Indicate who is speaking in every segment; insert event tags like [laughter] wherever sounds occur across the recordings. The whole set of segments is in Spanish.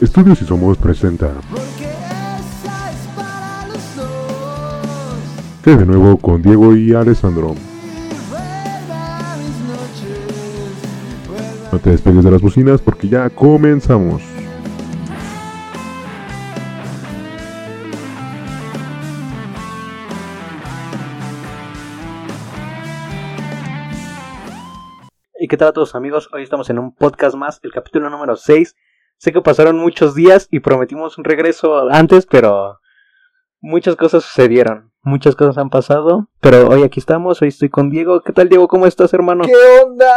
Speaker 1: Estudios y Somos presenta que de nuevo con Diego y Alessandro. No te despegues de las bocinas porque ya comenzamos.
Speaker 2: Qué tal a todos amigos? Hoy estamos en un podcast más, el capítulo número 6. Sé que pasaron muchos días y prometimos un regreso antes, pero muchas cosas sucedieron. Muchas cosas han pasado, pero hoy aquí estamos, hoy estoy con Diego. ¿Qué tal Diego? ¿Cómo estás, hermano?
Speaker 3: ¿Qué onda?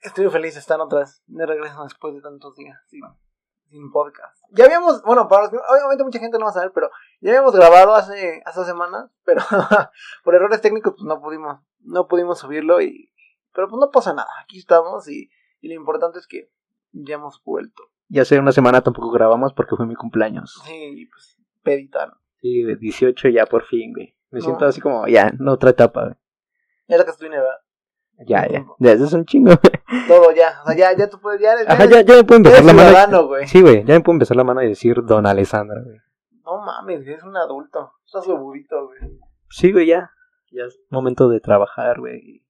Speaker 3: Estoy feliz de estar otra vez de regreso después de tantos días sin, podcast. Ya habíamos, bueno, para los obviamente mucha gente no va a saber, pero ya habíamos grabado hace, hace semanas, pero [laughs] por errores técnicos pues no pudimos, no pudimos subirlo y, pero pues no pasa nada, aquí estamos y, y lo importante es que ya hemos vuelto.
Speaker 2: Ya hace una semana tampoco grabamos porque fue mi cumpleaños.
Speaker 3: Sí, pues pedita, ¿no?
Speaker 2: Sí, de 18 ya por fin, güey. Me
Speaker 3: No.
Speaker 2: siento así como, ya, en otra etapa, güey.
Speaker 3: Ya dinero, ¿verdad?
Speaker 2: Ya, ya. Ya, eso es un chingo, güey.
Speaker 3: Todo ya, o sea, ya, ya tú puedes, ya eres,
Speaker 2: Ajá, ya, ya me puedo empezar la mano.
Speaker 3: güey.
Speaker 2: Sí, güey, ya me puedo empezar la mano y decir Don Alessandra, güey.
Speaker 3: No mames, eres un adulto, estás huevudito, güey.
Speaker 2: Sí, güey, ya. Ya es momento de trabajar, güey.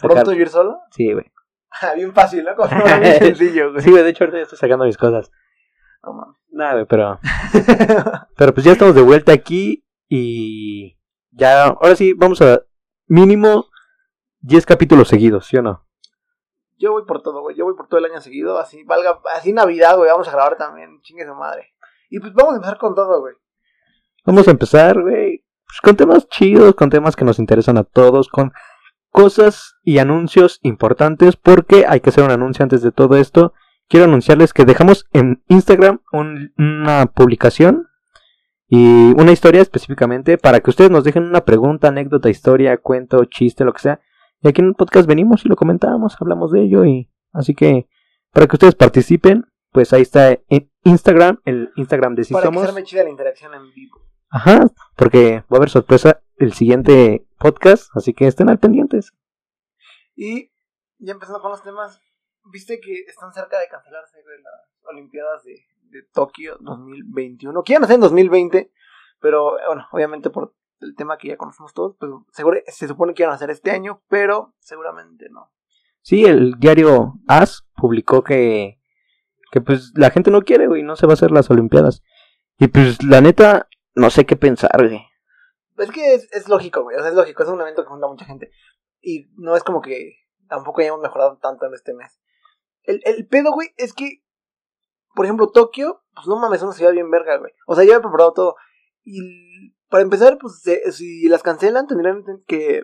Speaker 3: ¿Pronto vivir solo?
Speaker 2: Sí, güey. [laughs]
Speaker 3: Ah, bien fácil, ¿no? Como [laughs] bien sencillo, güey.
Speaker 2: Sí, güey, de hecho ahorita ya estoy sacando mis cosas.
Speaker 3: No mames.
Speaker 2: Nada, güey, pero... [laughs] Pero pues ya estamos de vuelta aquí y... Ya, ahora sí, vamos a... Mínimo 10 capítulos seguidos, ¿sí o no?
Speaker 3: Yo voy por todo, güey. Yo voy por todo el año seguido. Así, valga, así Navidad, güey. Vamos a grabar también. Chingue su madre. Y pues vamos a empezar con todo, güey.
Speaker 2: Vamos a empezar, güey, pues, con temas chidos, con temas que nos interesan a todos, con cosas y anuncios importantes, porque hay que hacer un anuncio antes de todo esto. Quiero anunciarles que dejamos en Instagram un- una publicación y una historia específicamente para que ustedes nos dejen una pregunta, anécdota, historia, cuento, chiste, lo que sea. Y aquí en el podcast venimos y lo comentamos, hablamos de ello y así que para que ustedes participen, pues ahí está en Instagram, el Instagram de Si
Speaker 3: Para
Speaker 2: Somos.
Speaker 3: que chida la interacción en vivo.
Speaker 2: Ajá, porque va a haber sorpresa el siguiente podcast, así que estén al pendientes.
Speaker 3: Y ya empezando con los temas. Viste que están cerca de cancelarse las Olimpiadas de, de Tokio 2021. Quieren hacer en 2020, pero bueno, obviamente por el tema que ya conocemos todos, pues seguro, se supone que iban a hacer este año, pero seguramente no.
Speaker 2: Sí, el diario AS publicó que, que pues la gente no quiere, güey, no se va a hacer las Olimpiadas. Y pues la neta, no sé qué pensar, güey.
Speaker 3: Es que es, es lógico, güey. O sea, es lógico. Es un evento que junta a mucha gente. Y no es como que tampoco hayamos mejorado tanto en este mes. El, el pedo, güey, es que, por ejemplo, Tokio, pues no mames, es una ciudad bien verga, güey. O sea, ya he preparado todo. Y para empezar, pues se- si las cancelan, tendrían que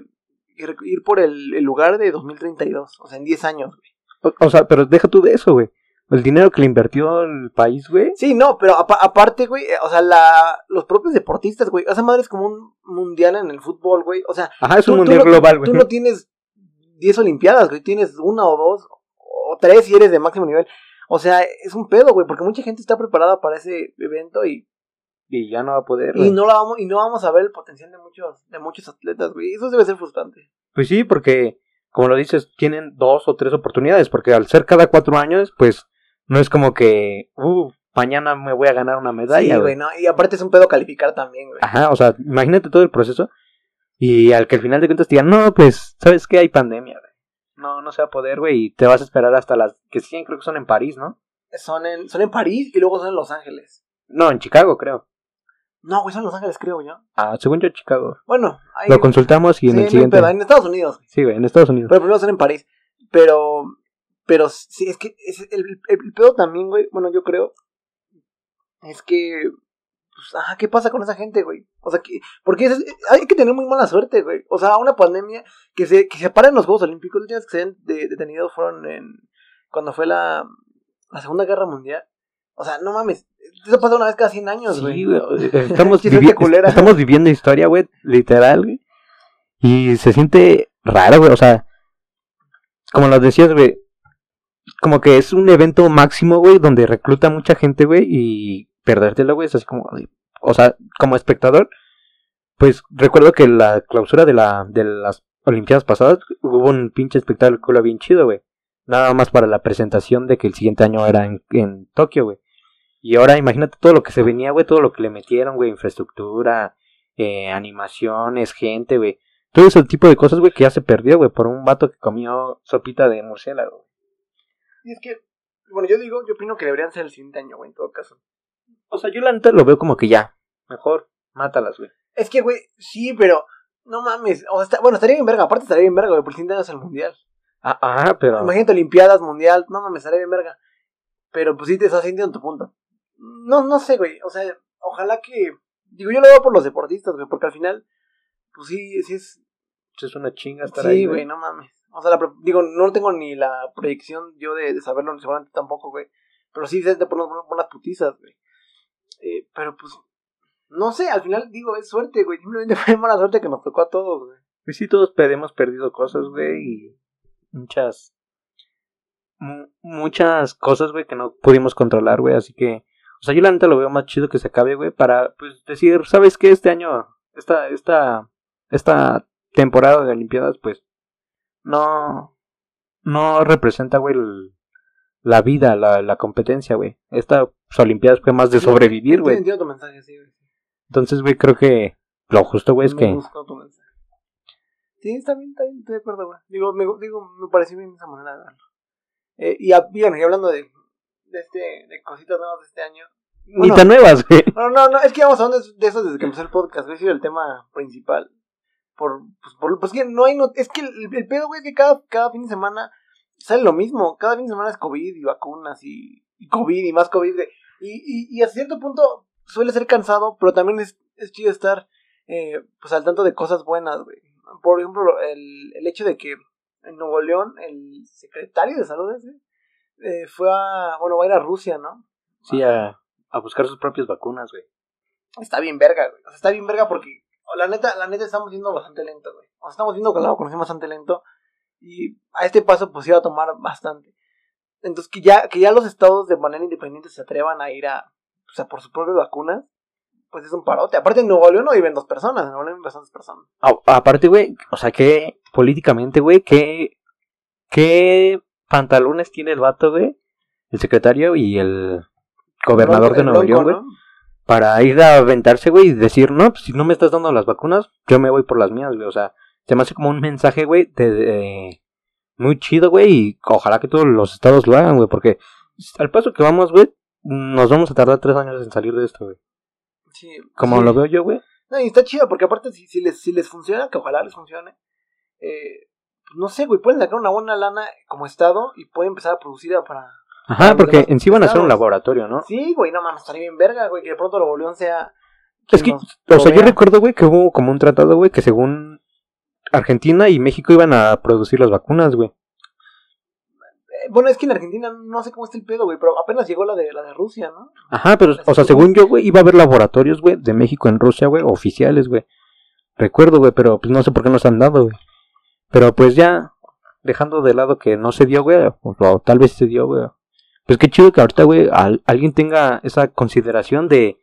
Speaker 3: ir por el, el lugar de 2032. O sea, en 10 años, güey.
Speaker 2: O, o sea, pero deja tú de eso, güey. El dinero que le invirtió el país, güey.
Speaker 3: Sí, no, pero apa- aparte, güey, eh, o sea, la, los propios deportistas, güey. O sea, madre es como un mundial en el fútbol, güey. O sea,
Speaker 2: Ajá, es un
Speaker 3: Tú- tú
Speaker 2: mundial
Speaker 3: no-
Speaker 2: global, güey.
Speaker 3: Tú no tienes 10 Olimpiadas, güey. Tienes una o dos, o tres si eres de máximo nivel. O sea, es un pedo, güey, porque mucha gente está preparada para ese evento y,
Speaker 2: Y ya no va a poder.
Speaker 3: y no la vamos y no vamos a ver el potencial de muchos de muchos atletas, güey. Eso debe ser frustrante.
Speaker 2: Pues sí, porque, como lo dices, tienen dos o tres oportunidades, porque al ser cada cuatro años, pues no es como que, uh, mañana me voy a ganar una medalla,
Speaker 3: sí,
Speaker 2: güey.
Speaker 3: no, y aparte es un pedo calificar también, güey.
Speaker 2: Ajá, o sea, imagínate todo el proceso y al que al final de cuentas te digan, no, pues, ¿sabes qué? Hay pandemia, güey. No, no se va a poder, güey, y te vas a esperar hasta las que siguen, creo que son en París, ¿no?
Speaker 3: Son en son en París y luego son en Los Ángeles.
Speaker 2: No, en Chicago, creo.
Speaker 3: No, güey, son en Los Ángeles, creo yo.
Speaker 2: Ah, según yo, Chicago.
Speaker 3: Bueno, ahí
Speaker 2: Lo consultamos y
Speaker 3: sí,
Speaker 2: en
Speaker 3: no
Speaker 2: el
Speaker 3: hay
Speaker 2: siguiente.
Speaker 3: pedo, en Estados Unidos. güey.
Speaker 2: Sí, güey, en Estados Unidos.
Speaker 3: Pero primero son en París. Pero, pero sí, es que es el, el, pedo también, güey, bueno, yo creo, es que, pues, ajá, ¿qué pasa con esa gente, güey? O sea, que, porque es- hay que tener muy mala suerte, güey. O sea, una pandemia que se, que se paren los Juegos Olímpicos, los últimos que se han de- detenido fueron en, cuando fue la, la Segunda Guerra Mundial. O sea, no mames, eso pasa una vez cada 100 años, güey.
Speaker 2: Sí, [laughs] Estamos, vivi- estamos viviendo historia, güey, literal, güey. Y se siente raro, güey. O sea, como lo decías, güey. Como que es un evento máximo, güey, donde recluta mucha gente, güey, y perdértelo, güey, es así como, o sea, como espectador, pues recuerdo que la clausura de la de las Olimpiadas pasadas hubo un pinche espectáculo bien chido, güey, nada más para la presentación de que el siguiente año era en, en Tokio, güey. Y ahora imagínate todo lo que se venía, güey, todo lo que le metieron, güey, infraestructura, eh, animaciones, gente, güey. Todo ese tipo de cosas, güey, que ya se perdió, güey, por un vato que comió sopita de murciélago.
Speaker 3: Y es que, bueno, yo digo, yo opino que deberían ser el siguiente año, güey, en todo caso.
Speaker 2: O sea, yo la neta lo veo como que ya, mejor, mátalas, güey.
Speaker 3: Es que, güey, sí, pero no mames. O sea, bueno, estaría bien verga. Aparte, estaría bien verga, güey, por el siguiente año es el mundial.
Speaker 2: Ah, ah, pero...
Speaker 3: Imagínate Olimpiadas, mundial. No mames, estaría bien verga. Pero pues sí te estás sintiendo tu punto. No, no sé, güey. O sea, ojalá que. Digo, yo lo veo por los deportistas, güey, porque al final, pues sí, sí es.
Speaker 2: Es una chinga estar ahí,
Speaker 3: Sí, güey, no mames. O sea, digo, no tengo ni la proyección yo de, de saberlo, seguramente tampoco, güey. Pero sí sé de poner unas putizas, güey. Eh, pero pues, no sé, al final digo, es suerte, güey. Simplemente [laughs] fue mala suerte que nos tocó a todos, güey.
Speaker 2: Pues sí, todos hemos perdido cosas, güey, y muchas... mu- muchas cosas, güey, que no pudimos controlar, güey, así que... O sea, yo la neta lo veo más chido que se acabe, güey, para, pues, decir, ¿sabes qué? Este año, esta, esta, esta temporada de Olimpiadas, pues, no, no representa, güey, el- la vida, la, la competencia, güey. Esta pues, Olimpiadas fue más de sobrevivir,
Speaker 3: Sí,
Speaker 2: güey.
Speaker 3: Tu mensaje, sí, güey.
Speaker 2: Entonces, güey, creo que lo justo, güey, es
Speaker 3: Me
Speaker 2: que...
Speaker 3: tu mensaje. Sí, está bien, está bien, estoy de acuerdo, güey. Digo, me, digo, me pareció bien esa manera de verlo. Eh, y, a- y bueno, y hablando de, de, este, de cositas nuevas de este año.
Speaker 2: Ni
Speaker 3: Bueno,
Speaker 2: tan nuevas, güey.
Speaker 3: No, no, no, es que vamos hablando de- de eso desde que empezó el podcast, güey, ha sido el tema principal. Por, pues, por, pues que no hay, no, es que el, el pedo, güey, es que cada, cada fin de semana sale lo mismo, cada fin de semana es COVID y vacunas y, y COVID y más COVID, güey. Y, y, y a cierto punto suele ser cansado, pero también es, es chido estar, eh, pues al tanto de cosas buenas, güey. Por ejemplo, el, el hecho de que en Nuevo León el secretario de salud eh, fue a, bueno, va a ir a Rusia, ¿no?
Speaker 2: Sí, a, a buscar sus propias vacunas, güey.
Speaker 3: está bien verga, güey. O sea, está bien verga porque la neta, la neta estamos yendo bastante lento, güey. O sea, estamos viendo que la vacunación bastante lento y a este paso pues iba a tomar bastante. Entonces que ya que ya los estados de manera independiente se atrevan a ir a, o sea, por sus propias vacunas, pues es un parote. Aparte en Nuevo León no viven dos personas, en Nuevo León viven bastantes personas.
Speaker 2: A- aparte, güey, o sea, que políticamente, güey, ¿qué, qué pantalones tiene el vato, güey? El secretario y el gobernador de Nuevo León, güey.
Speaker 3: ¿no?
Speaker 2: Para ir a aventarse, güey, y decir, no, pues si no me estás dando las vacunas, yo me voy por las mías, güey. O sea, se me hace como un mensaje, güey, de, de- muy chido, güey, y ojalá que todos los estados lo hagan, güey, porque al paso que vamos, güey, nos vamos a tardar tres años en salir de esto, güey.
Speaker 3: Sí,
Speaker 2: Como
Speaker 3: sí.
Speaker 2: lo veo yo, güey.
Speaker 3: No, y está chido porque aparte si, si les si les funciona, que ojalá les funcione, eh, no sé, güey, pueden sacar una buena lana como estado y pueden empezar a producir para
Speaker 2: Ajá, porque en sí van a ser un laboratorio, ¿no?
Speaker 3: Sí, güey, no mames, estaría bien verga, güey, que de pronto Nuevo León sea.
Speaker 2: Es que, o sea, yo recuerdo, güey, que hubo como un tratado, güey, que según Argentina y México iban a producir las vacunas, güey.
Speaker 3: Eh, Bueno, es que en Argentina no sé cómo está el pedo, güey, pero apenas llegó la de la de Rusia, ¿no?
Speaker 2: Ajá, pero, o sea, según yo, güey, iba a haber laboratorios, güey, de México en Rusia, güey, oficiales, güey. Recuerdo, güey, pero pues no sé por qué nos han dado, güey. Pero pues ya, dejando de lado que no se dio, güey, o, o tal vez se dio, güey. Pues qué chido que ahorita, güey, al- alguien tenga esa consideración de,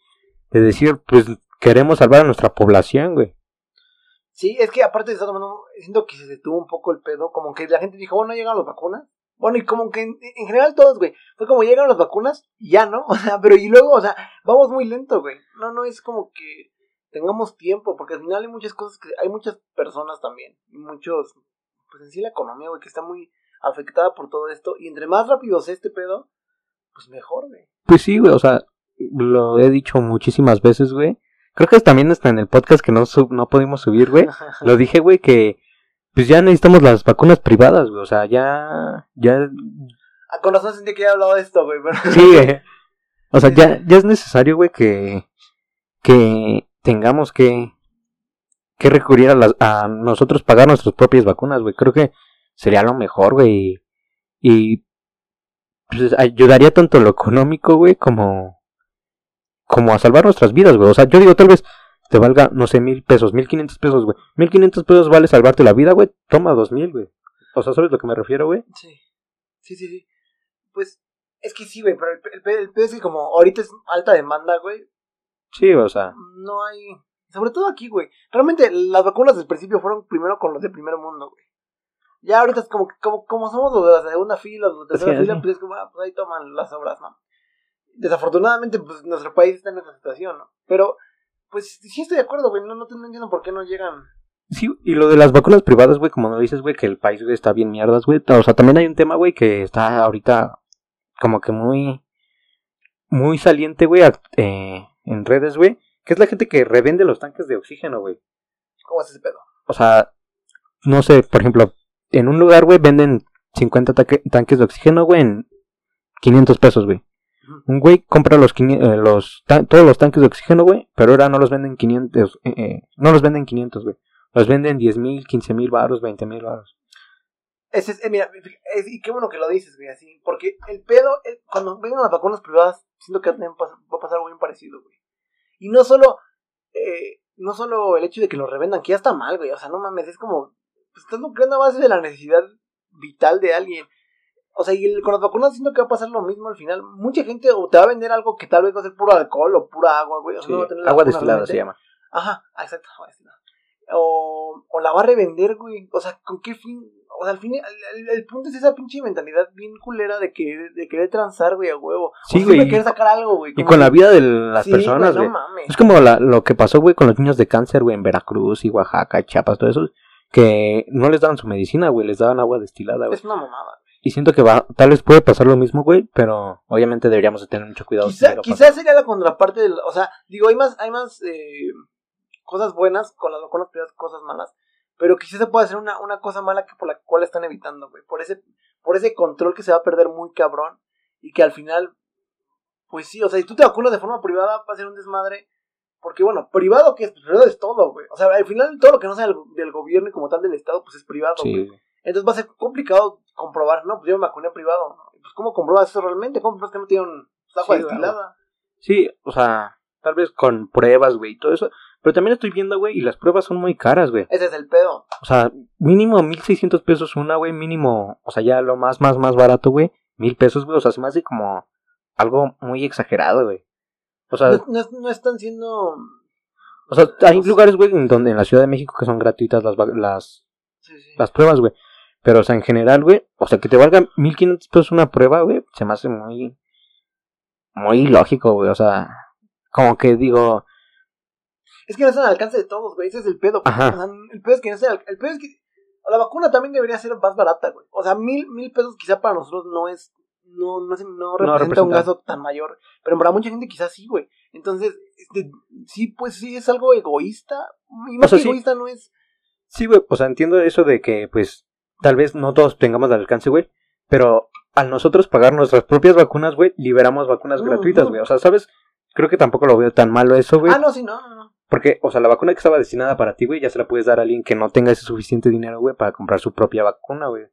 Speaker 2: de decir, pues queremos salvar a nuestra población, güey.
Speaker 3: Sí, es que aparte de eso, no, siento que se detuvo un poco el pedo, como que la gente dijo, bueno, llegan las vacunas. Bueno, y como que en, en general todos, güey, fue como llegan las vacunas ya, ¿no? [laughs] O sea, pero y luego, o sea, vamos muy lento, güey. No, no es como que tengamos tiempo, porque al final hay muchas cosas que, hay muchas personas también, muchos, pues en sí la economía, güey, que está muy afectada por todo esto, y entre más rápido sea este pedo, pues mejor, güey.
Speaker 2: Pues sí, güey, o sea, lo he dicho muchísimas veces, güey. Creo que también está en el podcast que no, sub- no pudimos subir, güey. [laughs] Lo dije, güey, que pues ya necesitamos las vacunas privadas, güey. O sea, ya, ya,
Speaker 3: Ah, con razón sentí que ya he hablado de esto, güey, pero...
Speaker 2: sí, güey. [laughs] O sea, ya, ya es necesario, güey, que, que tengamos que, que recurrir a, las, a nosotros pagar nuestras propias vacunas, güey. Creo que sería lo mejor, güey. Y, pues, ayudaría tanto lo económico, güey, como, como a salvar nuestras vidas, güey. O sea, yo digo, tal vez te valga, no sé, mil pesos, mil quinientos pesos, güey. Mil quinientos pesos vale salvarte la vida, güey. Toma dos mil, güey. O sea, ¿sabes a lo que me refiero, güey?
Speaker 3: Sí, sí, sí, sí. Pues es que sí, güey, pero el, el, el pedo es que como ahorita es alta demanda, güey,
Speaker 2: Sí, o sea.
Speaker 3: no hay... Sobre todo aquí, güey. Realmente las vacunas del principio fueron primero con los de primer mundo, güey. Ya ahorita es como, que- como, como somos los de la segunda fila, los de la tercera
Speaker 2: Sí,
Speaker 3: fila,
Speaker 2: sí.
Speaker 3: pues es como, ah, pues ahí toman las obras, ¿no? Desafortunadamente, pues nuestro país está en esa situación, ¿no? Pero, pues sí estoy de acuerdo, güey, no, no, entiendo por qué no llegan.
Speaker 2: Sí, y lo de las vacunas privadas, güey, como no dices, güey, que el país, güey, está bien mierdas, güey. O sea, también hay un tema, güey, que está ahorita como que muy, muy saliente, güey, eh, en redes, güey, que es la gente que revende los tanques de oxígeno, güey.
Speaker 3: ¿Cómo es ese pedo?
Speaker 2: O sea, no sé, por ejemplo, en un lugar, güey, venden 50 taque- tanques de oxígeno, güey, en 500 pesos, güey. Un güey compra los, 500 eh, los todos los tanques de oxígeno, güey, pero ahora no los venden 500, eh, eh, no los venden 500, güey. Los venden 10 mil, 15 mil baros, 20 mil baros.
Speaker 3: Ese es, eh, mira, es- y qué bueno que lo dices, güey, así, porque el pedo, cuando vengan las vacunas privadas, siento que va a pasar algo bien parecido, güey. Y no solo, eh, no solo el hecho de que lo revendan, que ya está mal, güey, o sea, no mames, es como, pues estás lucrando a base de la necesidad vital de alguien. O sea, y el- con las vacunas siento que va a pasar lo mismo al final. Mucha gente o te va a vender algo que tal vez va a ser puro alcohol o pura agua, güey. O sea, no va a tener
Speaker 2: agua destilada se llama.
Speaker 3: Ajá, exacto, agua destilada. O, o la va a revender, güey. O sea, ¿con qué fin? O sea, al fin, el, punto es esa pinche mentalidad bien culera de que de querer transar, güey, a huevo.
Speaker 2: Sí,
Speaker 3: o siempre
Speaker 2: güey.
Speaker 3: querer sacar algo, güey.
Speaker 2: Y con
Speaker 3: que-
Speaker 2: la vida de las
Speaker 3: Sí,
Speaker 2: personas,
Speaker 3: güey,
Speaker 2: güey.
Speaker 3: no mames.
Speaker 2: Es como la- lo que pasó, güey, con los niños de cáncer, güey, en Veracruz y Oaxaca, Chiapas, todo eso, que no les daban su medicina, güey, les daban agua destilada, güey.
Speaker 3: Es una mamada.
Speaker 2: Y siento que va, tal vez puede pasar lo mismo, güey, pero obviamente deberíamos de tener mucho cuidado.
Speaker 3: Quizá, quizás sería la contraparte del. O sea, digo, hay más, hay más eh, cosas buenas con las vacunas privadas, cosas malas. Pero quizás se puede hacer una, una cosa mala que por la cual están evitando, güey. Por ese, por ese control que se va a perder muy cabrón. Y que al final, pues sí, o sea, si tú te vacunas de forma privada, va a ser un desmadre. Porque bueno, privado que es, privado es todo, güey. O sea, al final todo lo que no sea del, del gobierno y como tal del Estado, pues es privado.
Speaker 2: Sí, güey.
Speaker 3: Entonces va a ser complicado comprobar, no, pues yo me vacuné privado. Pues ¿cómo compruebas eso realmente? ¿Cómo compruebas que no tienen agua
Speaker 2: Sí,
Speaker 3: destilada?
Speaker 2: Sí, o sea, tal vez con pruebas, güey, y todo eso. Pero también estoy viendo, güey, y las pruebas son muy caras, güey.
Speaker 3: Ese es el pedo.
Speaker 2: O sea, mínimo 1600 pesos una, güey, mínimo, o sea, ya lo más, más, más barato, güey, mil pesos, güey, o sea, se me hace como algo muy exagerado, güey. O sea,
Speaker 3: No, no es- no están siendo...
Speaker 2: o sea, hay lugares, güey, en donde en la Ciudad de México que son gratuitas las, las,
Speaker 3: Sí, sí.
Speaker 2: las pruebas, güey. Pero, o sea, en general, güey, o sea, que te valga 1500 pesos una prueba, güey, se me hace muy, muy lógico, güey, o sea, como que digo,
Speaker 3: Es que no están al alcance de todos, güey. Ese es el pedo.
Speaker 2: Ajá.
Speaker 3: O sea, el pedo es que no está al- El pedo es que... La vacuna también debería ser más barata, güey. O sea, mil, mil pesos quizá para nosotros no es... No, no, no representa un
Speaker 2: representa.
Speaker 3: gasto tan mayor. Pero para mucha gente quizás sí, güey. Entonces, este, sí, pues sí es algo egoísta. Y más
Speaker 2: O sea,
Speaker 3: que
Speaker 2: sí.
Speaker 3: egoísta no es...
Speaker 2: Sí, güey, o sea, entiendo eso de que, pues, tal vez no todos tengamos al alcance, güey, pero al nosotros pagar nuestras propias vacunas, güey, liberamos vacunas
Speaker 3: Ujú.
Speaker 2: gratuitas, güey. O sea, ¿sabes? Creo que tampoco lo veo tan malo eso, güey.
Speaker 3: Ah, no, sí, no, no, no.
Speaker 2: Porque, o sea, la vacuna que estaba destinada para ti, güey, ya se la puedes dar a alguien que no tenga ese suficiente dinero, güey, para comprar su propia vacuna, güey.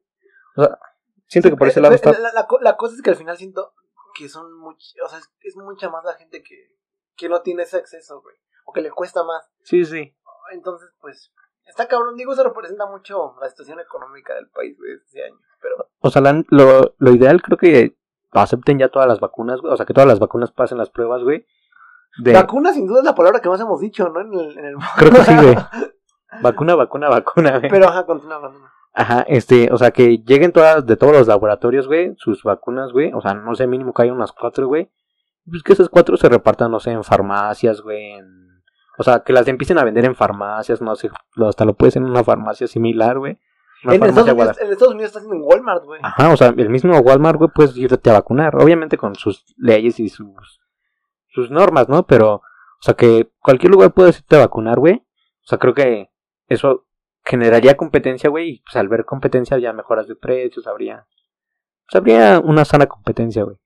Speaker 2: O sea, siento que por ese
Speaker 3: Eh,
Speaker 2: lado
Speaker 3: eh,
Speaker 2: está...
Speaker 3: La, la la cosa es que al final siento que son much, o sea, es, es mucha más la gente que, que no tiene ese acceso, güey. O que le cuesta más.
Speaker 2: Sí, sí.
Speaker 3: Entonces, pues, está cabrón. Digo, eso representa mucho la situación económica del país, güey, este año. Pero,
Speaker 2: O sea, la- lo, lo ideal creo que acepten ya todas las vacunas, güey. O sea, que todas las vacunas pasen las pruebas, güey. De...
Speaker 3: vacuna sin duda es la palabra que más hemos dicho, ¿no? En el, en el...
Speaker 2: Creo que sí, güey. [laughs] Vacuna, vacuna, vacuna, güey.
Speaker 3: Pero, ajá, continúa, continúa.
Speaker 2: Ajá, este, o sea, que lleguen todas, de todos los laboratorios, güey, sus vacunas, güey. O sea, no sé, mínimo que haya unas cuatro, güey. Pues que esas cuatro se repartan, no sé, en farmacias, güey. en- O sea, que las empiecen a vender en farmacias, no sé. Hasta lo puedes en una farmacia similar, güey.
Speaker 3: En Estados, Unidos,
Speaker 2: Guadalajara.
Speaker 3: en Estados Unidos está haciendo en Walmart, güey.
Speaker 2: Ajá, o sea, el mismo Walmart, güey, puedes irte a vacunar. Obviamente con sus leyes y sus, sus normas, ¿no? Pero, o sea, que cualquier lugar puedes irte a vacunar, güey. O sea, creo que eso generaría competencia, güey. Y pues al ver competencia ya mejoras de precios, habría. Pues habría una sana competencia, güey.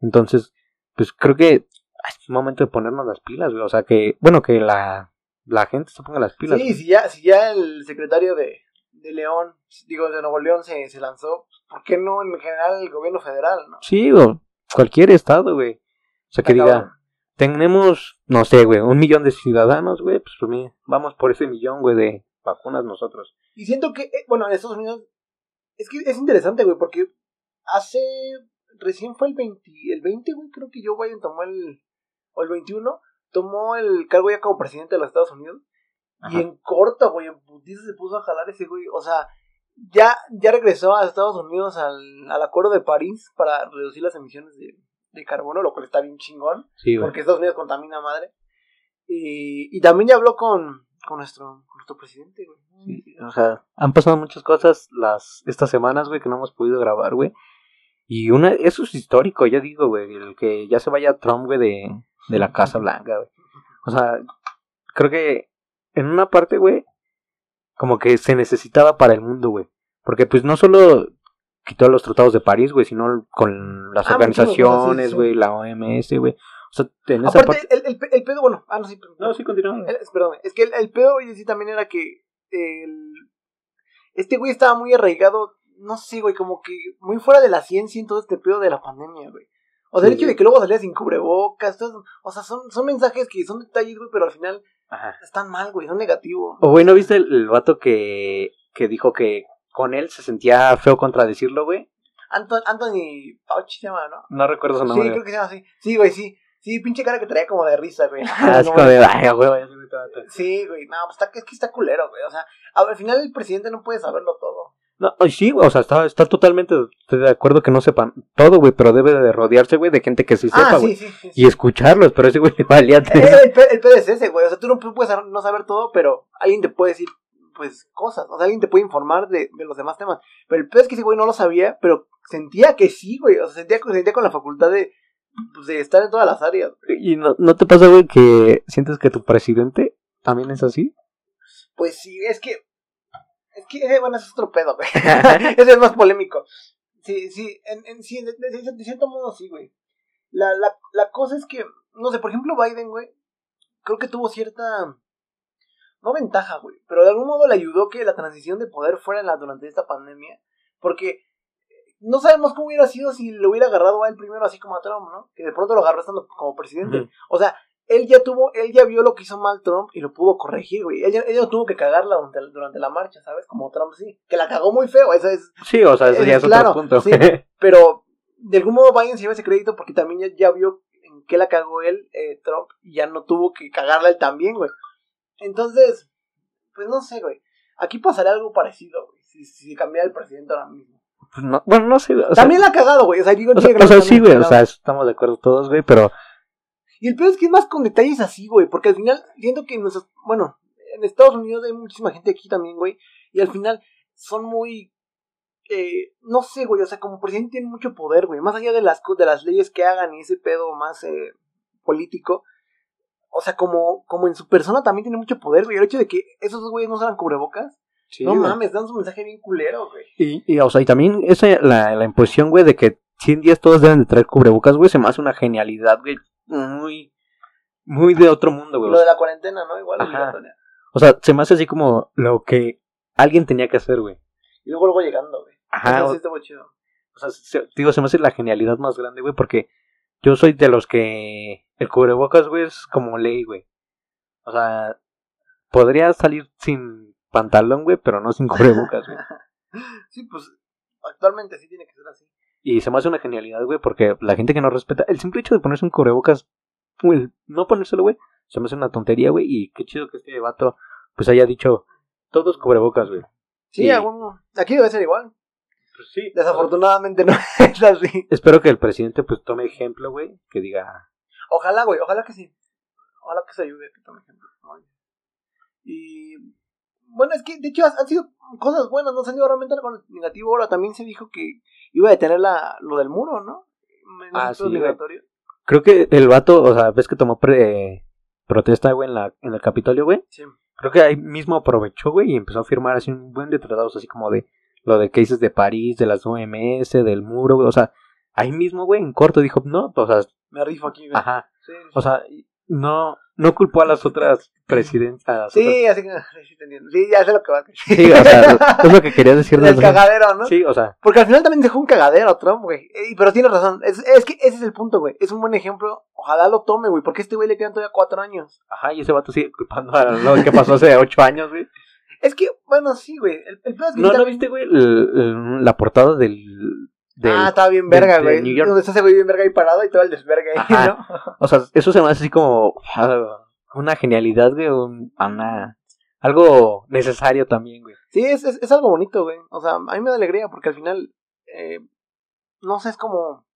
Speaker 2: Entonces, pues creo que es momento de ponernos las pilas, güey. O sea, que, bueno, que la, la gente se ponga las pilas.
Speaker 3: Sí,
Speaker 2: güey.
Speaker 3: si ya, si ya el secretario de, de León, digo, de Nuevo León se, se lanzó, ¿por qué no en general el gobierno federal, no?
Speaker 2: Sí, o cualquier estado, güey. O sea, que diga, tenemos, no sé, güey, un millón de ciudadanos, güey, pues por mí, vamos por ese millón, güey, de vacunas nosotros.
Speaker 3: Y siento que, eh, bueno, en Estados Unidos, es que es interesante, güey, porque hace, recién fue el 20, el 20, güey, creo que Joe Biden tomó el, o el 21, tomó el cargo ya como presidente de los Estados Unidos.
Speaker 2: Ajá.
Speaker 3: Y en corto, güey, en putiza se puso a jalar ese güey. O sea, ya, ya regresó a Estados Unidos al, al Acuerdo de París para reducir las emisiones de, de carbono, lo cual está bien chingón,
Speaker 2: Sí,
Speaker 3: porque Estados Unidos contamina madre. Y, y también ya habló con, con, nuestro, con nuestro presidente, güey.
Speaker 2: Sí, o sea, han pasado muchas cosas las estas semanas, güey, que no hemos podido grabar, güey. Y una, eso es histórico, ya digo, güey, el que ya se vaya Trump, güey, de, de la Casa Blanca, güey. O sea, creo que en una parte, güey, como que se necesitaba para el mundo, güey. Porque pues no solo quitó los tratados de París, güey, sino con las
Speaker 3: Ah,
Speaker 2: organizaciones, güey, la OMS, güey. O sea, en esa
Speaker 3: Aparte,
Speaker 2: parte...
Speaker 3: el, el, el pedo, bueno, ah, no, sí,
Speaker 2: No, sí, continúa.
Speaker 3: Perdón, es que el, el pedo, oye, sí, también era que el, este güey estaba muy arraigado, no sé, güey, como que muy fuera de la ciencia en todo este pedo de la pandemia, güey. O sea,
Speaker 2: Sí,
Speaker 3: el hecho de que luego salía sin cubrebocas, todo- o sea, son, son mensajes que son detalles, güey, pero al final
Speaker 2: Ajá.
Speaker 3: están mal, güey, son negativos.
Speaker 2: O güey, ¿no viste el, el vato que, que dijo que con él se sentía feo contradecirlo, güey?
Speaker 3: Anton, Anthony Fauci se llama, ¿no?
Speaker 2: No recuerdo su
Speaker 3: Sí,
Speaker 2: nombre.
Speaker 3: creo que se llama así. Sí, güey, sí. Sí, pinche cara que traía como de risa, güey. [laughs]
Speaker 2: Como de, ay, güey,
Speaker 3: Sí, güey, no, pues está, es que está culero, güey. O sea, al final el presidente no puede saberlo todo.
Speaker 2: No, ay, sí, güey, o sea, está, está totalmente de acuerdo que no sepan todo, güey, pero debe de rodearse, güey, de gente que sí sepa,
Speaker 3: ah,
Speaker 2: güey.
Speaker 3: sí, sí, sí.
Speaker 2: Y escucharlos, pero ese güey le valía
Speaker 3: Eh, el, P- el pedo es ese, güey. O sea, tú no puedes no saber todo, pero alguien te puede decir, pues, cosas. O sea, alguien te puede informar de, de los demás temas. Pero el pedo es que ese güey no lo sabía, pero sentía que sí, güey. O sea, sentía, sentía con la facultad de, pues, de estar en todas las áreas.
Speaker 2: ¿Y no, no te pasa, güey, que sientes que tu presidente también es así?
Speaker 3: Pues sí, es que. Es que, eh, bueno, es otro pedo, güey. [laughs] ese es más polémico. Sí, sí, en, en, sí, de, de- de cierto modo sí, güey. La, la, la cosa es que, no sé, por ejemplo, Biden, güey, creo que tuvo cierta. No ventaja, güey, pero de algún modo le ayudó que la transición de poder fuera la, durante esta pandemia, porque no sabemos cómo hubiera sido si lo hubiera agarrado a él primero, así como a Trump, ¿no? Que de pronto lo agarró estando como presidente. O sea, él ya tuvo, él ya vio lo que hizo mal Trump y lo pudo corregir, güey. Él, ya- él no tuvo que cagarla durante, durante la marcha, ¿sabes? Como Trump sí. Que la cagó muy feo, eso es.
Speaker 2: Sí, o sea, eso ya es
Speaker 3: claro,
Speaker 2: otro punto.
Speaker 3: sí. [laughs] Pero de algún modo Biden se lleva ese crédito porque también ya, ya vio en qué la cagó él, eh, Trump, y ya no tuvo que cagarla él también, güey. Entonces, pues no sé, güey. Aquí pasaría algo parecido, güey. Si, si cambiara el presidente ahora mismo.
Speaker 2: Pues no- bueno, no sé, sea,
Speaker 3: también la ha cagado, güey. O sea, digo,
Speaker 2: o sea, o sea, sí, güey, o sea, estamos de acuerdo todos, güey, pero
Speaker 3: Y el peor es que es más con detalles así, güey. Porque al final, siento que en nuestros. Bueno, en Estados Unidos hay muchísima gente aquí también, güey. Y al final son muy. Eh, no sé, güey. O sea, como presidente tienen mucho poder, güey. Más allá de las, de las leyes que hagan y ese pedo más eh, político. O sea, como, como en su persona también tiene mucho poder, güey. El hecho de que esos dos güeyes no usan cubrebocas.
Speaker 2: Sí,
Speaker 3: no
Speaker 2: güey.
Speaker 3: mames, dan su mensaje bien culero, güey.
Speaker 2: Y, y, o sea, y también esa, la, la imposición, güey, de que 100 días todos deben de traer cubrebocas, güey, se me hace una genialidad, güey, muy, muy de otro mundo, güey.
Speaker 3: lo de la cuarentena, ¿no? Igual obligatoria.
Speaker 2: O sea, se me hace así como lo que alguien tenía que hacer, güey.
Speaker 3: Y luego luego llegando, güey.
Speaker 2: Ajá,
Speaker 3: Eso sí chido.
Speaker 2: o sea, se- digo, se me hace la genialidad más grande, güey, porque yo soy de los que el cubrebocas, güey, es como ley, güey. O sea, podría salir sin pantalón, güey, pero no sin cubrebocas, güey. [laughs]
Speaker 3: Sí, pues actualmente sí tiene que ser así.
Speaker 2: Y se me hace una genialidad, güey, porque la gente que no respeta, el simple hecho de ponerse un cubrebocas, güey, no ponérselo, güey, se me hace una tontería, güey, y qué chido que este vato, pues haya dicho, todos cubrebocas, güey.
Speaker 3: Sí,
Speaker 2: Y-
Speaker 3: algún- aquí debe ser igual.
Speaker 2: Pues sí.
Speaker 3: Desafortunadamente no [laughs] es así.
Speaker 2: Espero que el presidente, pues, tome ejemplo, güey, que diga,
Speaker 3: Ojalá, güey, ojalá que sí. Ojalá que se ayude, que tome ejemplo. Y bueno, es que de hecho han sido cosas buenas, no se han ido realmente algo negativo. Ahora también se dijo que iba a detener la, lo del muro, ¿no?
Speaker 2: Ah, sí, güey. creo que el vato, o sea, ves que tomó pre- protesta, güey, en, la, en el Capitolio, güey,
Speaker 3: Sí.
Speaker 2: creo que ahí mismo aprovechó, güey, y empezó a firmar así un buen de tratados, así como de lo de cases de París, de las OMS, del muro, güey, o sea, ahí mismo, güey, en corto dijo, no, o sea,
Speaker 3: Me rifo aquí, güey.
Speaker 2: ajá,
Speaker 3: Sí, sí.
Speaker 2: o sea, no, no culpó a las otras presidencias.
Speaker 3: Sí, así que [laughs] sí, te entiendo. Sí, ya sé lo que va.
Speaker 2: Sí, o sea, es lo que quería decir. [laughs]
Speaker 3: El cagadero, ¿no?
Speaker 2: Sí, o sea,
Speaker 3: Porque al final también dejó un cagadero Trump, güey. Eh, Pero tienes razón. Es, es que ese es el punto, güey. Es un buen ejemplo. Ojalá lo tome, güey. Porque a este güey le quedan todavía cuatro años.
Speaker 2: ajá, y ese vato sigue culpando a lo que pasó hace ocho años, güey.
Speaker 3: Es que, bueno, sí, güey. El, el es que
Speaker 2: ¿No,
Speaker 3: sí
Speaker 2: ¿no
Speaker 3: también-
Speaker 2: viste, güey, la portada del...
Speaker 3: Ah, estaba bien verga, güey.
Speaker 2: New York.
Speaker 3: Donde está ese güey bien verga ahí parado y todo el desverga ahí,
Speaker 2: Ajá.
Speaker 3: ¿no?
Speaker 2: O sea, eso se me hace así como ah, una genialidad, güey, una, algo necesario también, güey.
Speaker 3: Sí, es, es, es algo bonito, güey. O sea, a mí me da alegría porque al final, eh, no sé, es como,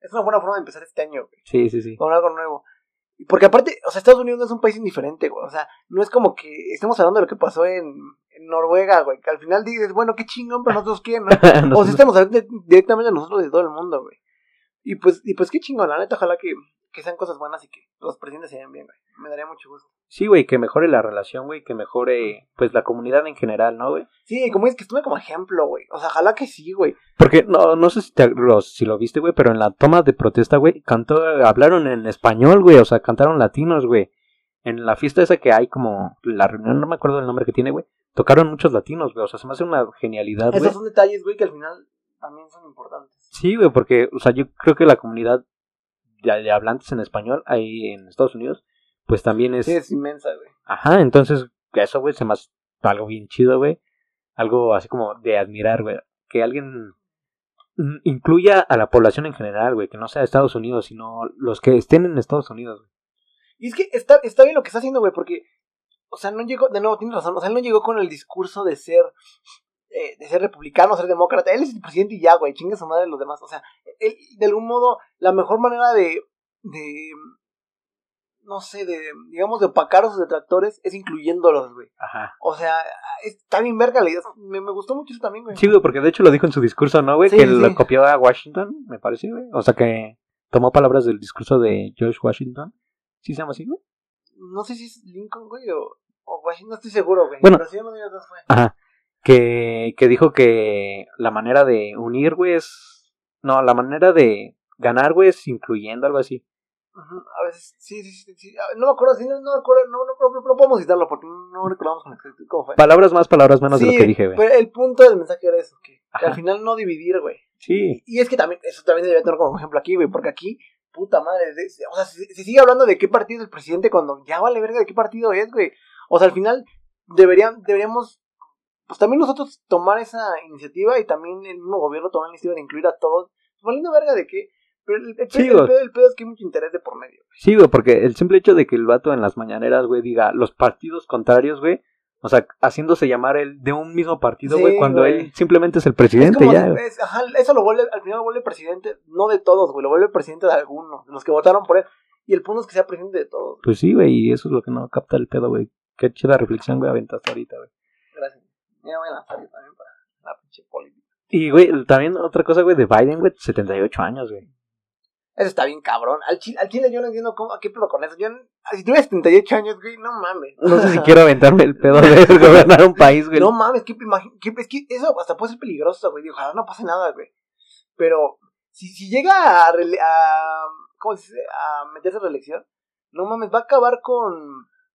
Speaker 3: es una buena forma de empezar este año, güey,
Speaker 2: Sí, sí, sí.
Speaker 3: con algo nuevo. Porque aparte, o sea, Estados Unidos no es un país indiferente, güey. O sea, no es como que estemos hablando de lo que pasó en Noruega, güey. Que al final dices, bueno, qué chingón, pero nosotros quién, ¿no? [laughs] O sea, estamos hablando de- directamente nosotros de todo el mundo, güey. Y pues, y pues qué chingón, la neta, ojalá que, que sean cosas buenas y que los presidentes se vean bien, güey. Me daría mucho gusto.
Speaker 2: Sí, güey, que mejore la relación, güey, que mejore, pues, la comunidad en general, ¿no, güey?
Speaker 3: Sí, como es que estuve como ejemplo, güey. O sea, ojalá que sí, güey.
Speaker 2: Porque, no, no sé si, te, lo, si lo viste, güey, pero en la toma de protesta, güey, cantó, hablaron en español, güey, o sea, cantaron latinos, güey. En la fiesta esa que hay como, la reunión, no me acuerdo el nombre que tiene, güey, tocaron muchos latinos, güey, o sea, se me hace una genialidad, güey.
Speaker 3: Esos son detalles, güey, que al final también son importantes.
Speaker 2: Sí, güey, porque, o sea, yo creo que la comunidad de, hablantes en español ahí en Estados Unidos, pues también es...
Speaker 3: Sí, es inmensa, güey.
Speaker 2: Ajá, entonces, eso, güey, se me hace algo bien chido, güey. Algo así como de admirar, güey. Que alguien incluya a la población en general, güey. Que no sea Estados Unidos, sino los que estén en Estados Unidos, güey.
Speaker 3: Y es que está, está bien lo que está haciendo, güey, porque, o sea, no llegó, de nuevo, tienes razón, o sea, él no llegó con el discurso de ser, eh, de ser republicano, ser demócrata, él es el presidente y ya, güey, chingue su madre los demás, o sea, él, de algún modo, la mejor manera de, de, no sé, de, digamos, de opacar a sus detractores es incluyéndolos, güey.
Speaker 2: Ajá.
Speaker 3: O sea, está bien verga la idea, me, me gustó mucho eso también, güey.
Speaker 2: Sí, güey, porque de hecho lo dijo en su discurso, ¿no, güey?
Speaker 3: Sí,
Speaker 2: que
Speaker 3: sí,
Speaker 2: lo copió a Washington, me parece, güey. O sea, que tomó palabras del discurso de George Washington. ¿Sí se llama así, güey?
Speaker 3: No sé si es Lincoln, güey, o, o Washington, no estoy seguro, güey.
Speaker 2: Bueno.
Speaker 3: pero si yo no digo eso fue.
Speaker 2: Ajá. Que, que dijo que la manera de unir, güey, es... No, la manera de ganar, güey, es incluyendo algo así.
Speaker 3: A veces, sí, sí, sí, sí. No me acuerdo, sí, no, no me acuerdo, no, no, no, no podemos citarlo porque no recordamos con exactitud cómo fue.
Speaker 2: Palabras más, palabras menos de
Speaker 3: Sí,
Speaker 2: lo que dije, güey.
Speaker 3: Pero el punto del mensaje era eso, que, al final no dividir, güey.
Speaker 2: Sí.
Speaker 3: Y es que también, eso también debería tener como ejemplo aquí, güey, porque aquí, puta madre, de- o sea, se, se sigue hablando de qué partido es el presidente cuando ya vale verga de qué partido es, güey. O sea, al final deberían, deberíamos, pues también nosotros tomar esa iniciativa y también el mismo gobierno tomar la iniciativa de incluir a todos. Pues valiendo verga de qué. Pero el, el,
Speaker 2: Sí,
Speaker 3: el,
Speaker 2: güey.
Speaker 3: pedo, el pedo es que hay mucho interés de por medio.
Speaker 2: Sí, güey, porque el simple hecho de que el vato en las mañaneras, güey, diga los partidos contrarios, güey, o sea, haciéndose llamar el de un mismo partido,
Speaker 3: Sí,
Speaker 2: güey, cuando
Speaker 3: güey.
Speaker 2: él simplemente es el
Speaker 3: Es
Speaker 2: presidente,
Speaker 3: como
Speaker 2: ya.
Speaker 3: es- ajá, eso lo vuelve, al final lo vuelve presidente, no de todos, güey, lo vuelve presidente de algunos, de los que votaron por él. Y el punto es que sea presidente de todos.
Speaker 2: Pues sí, güey, y eso es lo que no capta el pedo, güey. Qué chida reflexión, güey, aventaste ahorita, güey.
Speaker 3: Gracias. Ya voy a lanzar yo también para la pinche política.
Speaker 2: Y, güey, también otra cosa, güey, de Biden, güey, 78 años, güey.
Speaker 3: Eso está bien cabrón. Al chile, al chile yo no entiendo cómo, ¿a qué pedo con eso? Yo, si tuviera 78 años, güey, no mames.
Speaker 2: No sé si quiero aventarme el pedo de [laughs] gobernar un país, güey.
Speaker 3: No mames, que, que- es que eso hasta puede ser peligroso, güey. Ojalá no pase nada, güey. Pero si, si llega a, a, ¿cómo se dice? a meterse a reelección, no mames, va a acabar con,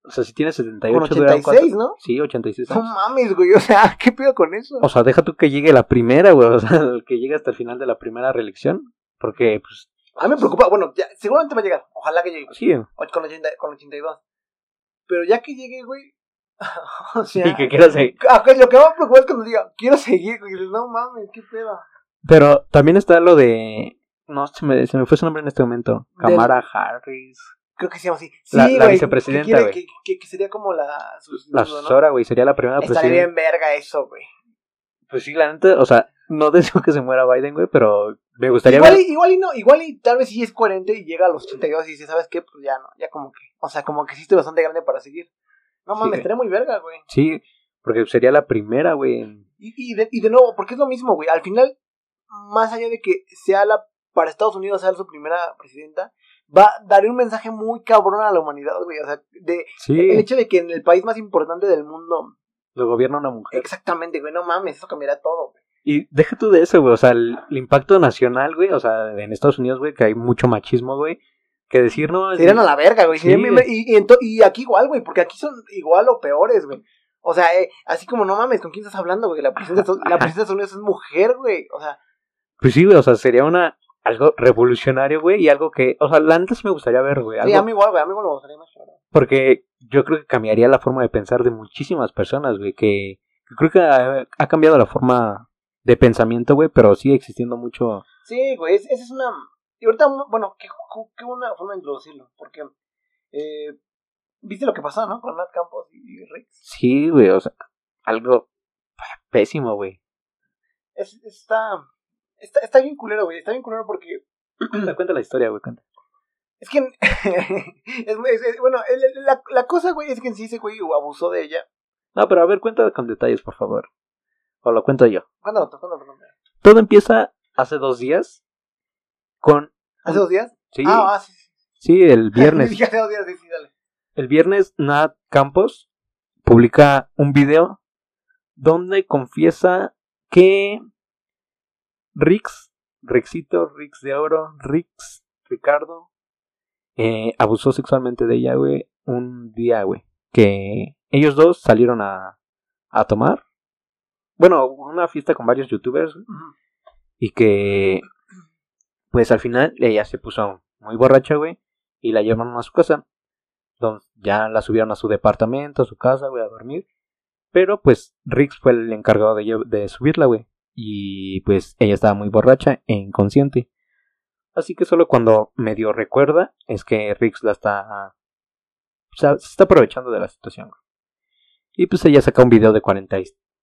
Speaker 2: O sea, si tiene 78,
Speaker 3: con
Speaker 2: duran
Speaker 3: 86,
Speaker 2: cuánto?
Speaker 3: ¿no?
Speaker 2: Sí, 86
Speaker 3: No mames, güey, o sea, [laughs] ¿qué pedo con eso?
Speaker 2: O sea, deja tú que llegue la primera, güey. O sea, [laughs] que llegue hasta el final de la primera reelección. Porque, pues,
Speaker 3: A mí me preocupa, bueno, ya, seguramente va a llegar, ojalá que llegue,
Speaker 2: sí.
Speaker 3: con, 80, con 82. Pero ya que llegue, güey, [laughs] o sea...
Speaker 2: Y que quiera seguir.
Speaker 3: Lo que me va a preocupar es cuando diga, quiero seguir, güey, no mames, qué pedo.
Speaker 2: Pero también está lo de. No, se me, se me fue su nombre en este momento. Kamala Harris.
Speaker 3: Creo que se llama así. Sí,
Speaker 2: La- la vicepresidenta, güey.
Speaker 3: Que, que, que sería como la sustituta,
Speaker 2: La
Speaker 3: ¿no?
Speaker 2: asesora, güey. Sería la primera
Speaker 3: Estaría
Speaker 2: presidenta.
Speaker 3: bien verga eso, güey.
Speaker 2: Pues sí, la neta, o sea, no deseo que se muera Biden, güey, pero me gustaría
Speaker 3: Igual
Speaker 2: ver.
Speaker 3: y, igual y no, igual y tal vez sí es coherente y llega a los 82 y dice, ¿sabes qué? Pues ya no, ya como que, o sea, como que sí estoy bastante grande para seguir. No
Speaker 2: Sí,
Speaker 3: mames,
Speaker 2: güey.
Speaker 3: estaría muy verga, güey.
Speaker 2: Sí, porque sería la primera, güey.
Speaker 3: Y, y, de, y de nuevo, porque es lo mismo, güey. Al final, más allá de que sea la, para Estados Unidos sea su primera presidenta, va a dar un mensaje muy cabrón a la humanidad, güey. O sea, de,
Speaker 2: Sí,
Speaker 3: el hecho de que en el país más importante del mundo,
Speaker 2: lo gobierna una mujer.
Speaker 3: exactamente, güey, no mames, eso cambiará todo, güey.
Speaker 2: Y deja tú de eso, güey. O sea, el, el impacto nacional, güey. O sea, en Estados Unidos, güey, que hay mucho machismo, güey. Que decir, no.
Speaker 3: Se irán a la verga, güey.
Speaker 2: Sí, güey.
Speaker 3: y, y, aquí igual, güey, porque aquí son igual o peores, güey. O sea, eh, así como no mames, ¿con quién estás hablando, güey? La presidenta, de Estados- la presidenta de es mujer, güey. O sea,
Speaker 2: Pues sí, güey. O sea, sería una. Algo revolucionario, güey. Y algo que. O sea, sí me gustaría ver, güey.
Speaker 3: sí,
Speaker 2: algo-
Speaker 3: a mí igual, güey, a mí igual me gustaría más. claro.
Speaker 2: Porque yo creo que cambiaría la forma de pensar de muchísimas personas, güey. Que, que creo que ha, ha cambiado la forma de pensamiento, güey. Pero sigue existiendo mucho.
Speaker 3: Sí, güey, es- esa es una... Y ahorita, bueno, qué, qué buena forma de introducirlo, porque... Eh, ¿Viste lo que pasó, no? Con Nat Campos y Rick.
Speaker 2: Sí, güey, o sea, algo pésimo, güey.
Speaker 3: Es, está, está, está bien culero, güey. Está bien culero porque
Speaker 2: Cuenta, cuenta la historia, güey, cuenta.
Speaker 3: Es que. [laughs] es, es- bueno, la, la cosa, güey, es que en sí ese güey abusó de ella.
Speaker 2: No, pero a ver, cuenta con detalles, por favor. O lo cuento yo.
Speaker 3: ¿Cuándo?
Speaker 2: Todo empieza hace dos días con...
Speaker 3: ¿Hace dos días?
Speaker 2: Sí,
Speaker 3: Ah, ah, sí. sí.
Speaker 2: sí, el [laughs] viernes.
Speaker 3: Dije hace dos días, sí, sí, dale.
Speaker 2: El viernes Nat Campos publica un video donde confiesa que Rix, Rixito, Rix de Oro, Rix, Ricardo, eh, abusó sexualmente de ella, güey, un día, güey. Que ellos dos salieron a, a tomar. Bueno, una fiesta con varios youtubers y que pues al final ella se puso muy borracha, güey, y la llevaron a su casa. Donde ya la subieron a su departamento, a su casa, güey, a dormir. Pero pues Rix fue el encargado de, subirla, güey. Y pues ella estaba muy borracha e inconsciente. Así que solo cuando medio recuerda es que Rix la está... O sea, se está aprovechando de la situación. güey. Y pues ella saca un video de